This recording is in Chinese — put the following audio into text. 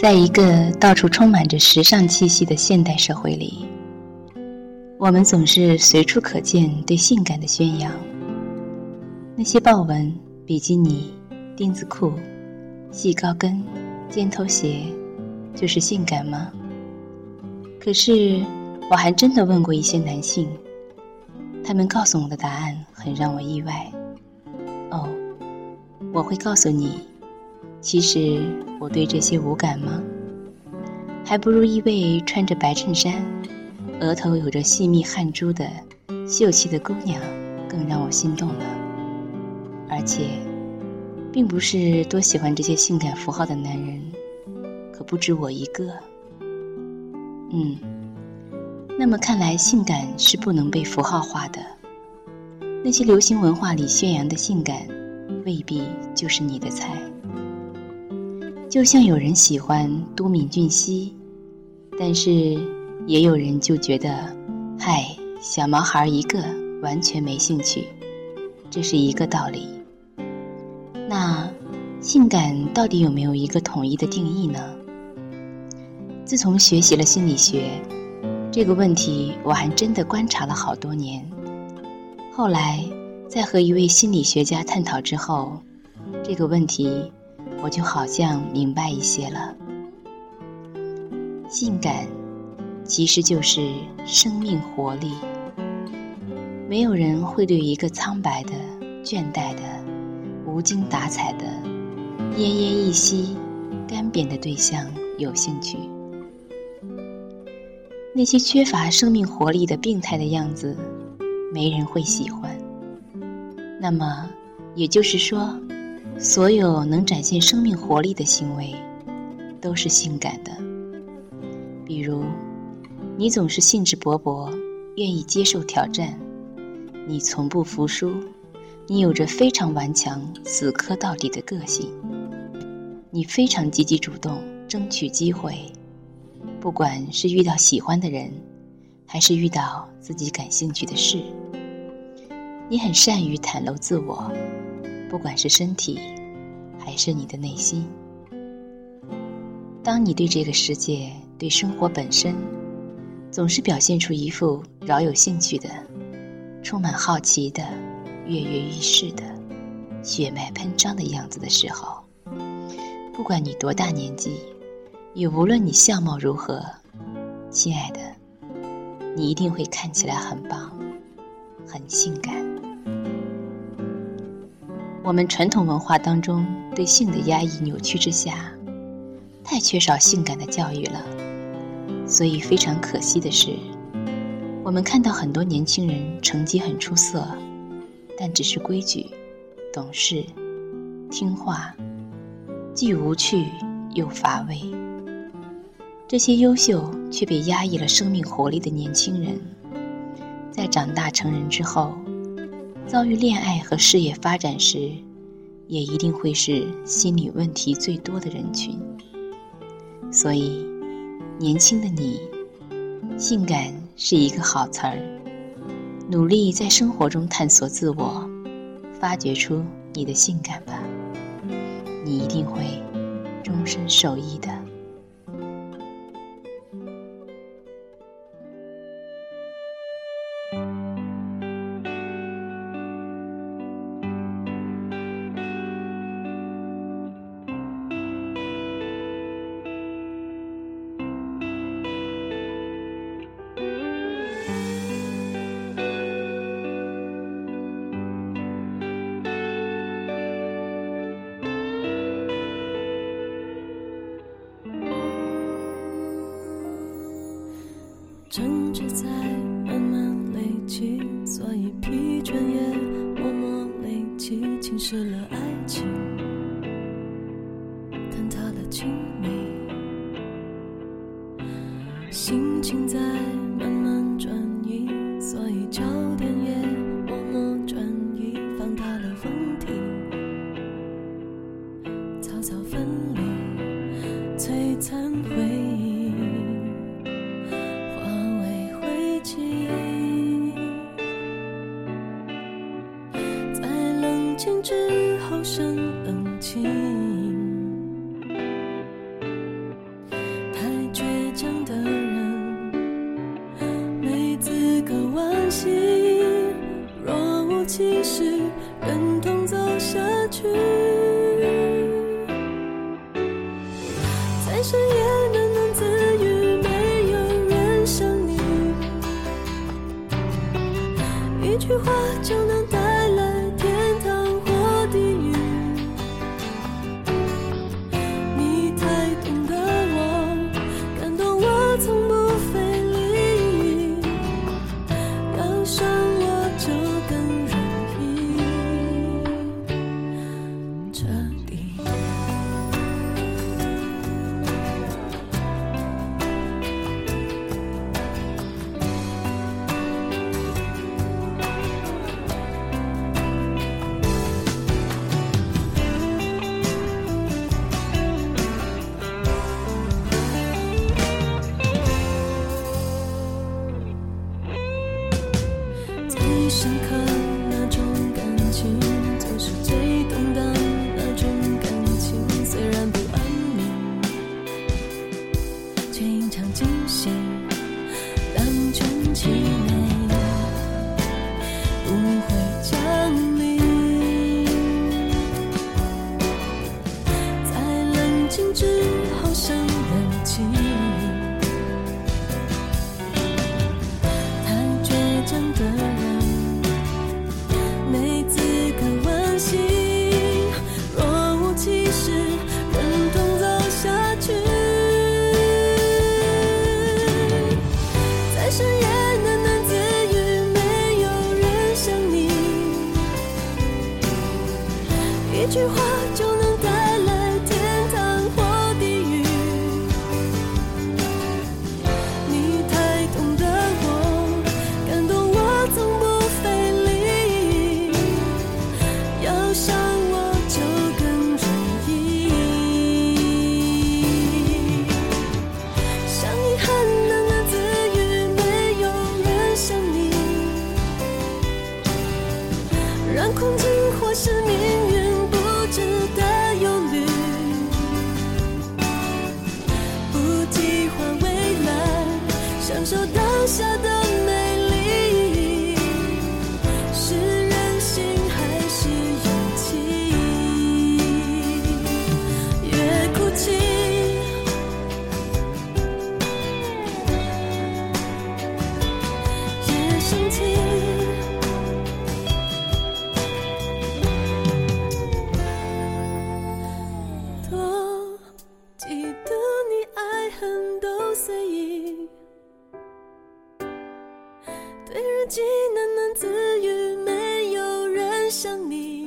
在一个到处充满着时尚气息的现代社会里，我们总是随处可见对性感的宣扬。那些豹纹、比基尼、丁字裤、细高跟、尖头鞋，就是性感吗？可是，我还真的问过一些男性，他们告诉我的答案很让我意外。哦，我会告诉你。其实我对这些无感吗？还不如一位穿着白衬衫、额头有着细密汗珠的秀气的姑娘更让我心动呢。而且，并不是多喜欢这些性感符号的男人，可不止我一个。嗯，那么看来性感是不能被符号化的。那些流行文化里宣扬的性感，未必就是你的菜。就像有人喜欢都敏俊熙，但是也有人就觉得，嗨，小毛孩一个，完全没兴趣，这是一个道理。那性感到底有没有一个统一的定义呢？自从学习了心理学，这个问题我还真的观察了好多年。后来在和一位心理学家探讨之后，这个问题。我就好像明白一些了。性感，其实就是生命活力。没有人会对一个苍白的、倦怠的、无精打采的、奄奄一息、干瘪的对象有兴趣。那些缺乏生命活力的病态的样子，没人会喜欢。那么，也就是说。所有能展现生命活力的行为，都是性感的。比如，你总是兴致勃勃，愿意接受挑战；你从不服输；你有着非常顽强、死磕到底的个性；你非常积极主动，争取机会。不管是遇到喜欢的人，还是遇到自己感兴趣的事，你很善于袒露自我。不管是身体，还是你的内心，当你对这个世界、对生活本身，总是表现出一副饶有兴趣的、充满好奇的、跃跃欲试的、血脉喷张的样子的时候，不管你多大年纪，也无论你相貌如何，亲爱的，你一定会看起来很棒，很性感。我们传统文化当中对性的压抑扭曲之下，太缺少性感的教育了。所以非常可惜的是，我们看到很多年轻人成绩很出色，但只是规矩、懂事、听话，既无趣又乏味。这些优秀却被压抑了生命活力的年轻人，在长大成人之后。遭遇恋爱和事业发展时，也一定会是心理问题最多的人群。所以，年轻的你，性感是一个好词儿。努力在生活中探索自我，发掘出你的性感吧，你一定会终身受益的。争执在慢慢累积，所以疲倦也默默累积，侵蚀了爱情，情之后生冷静。太倔强的人没资格惋惜若无其事忍痛走下去。深刻。一句话就当对日记喃喃自语没有人像你。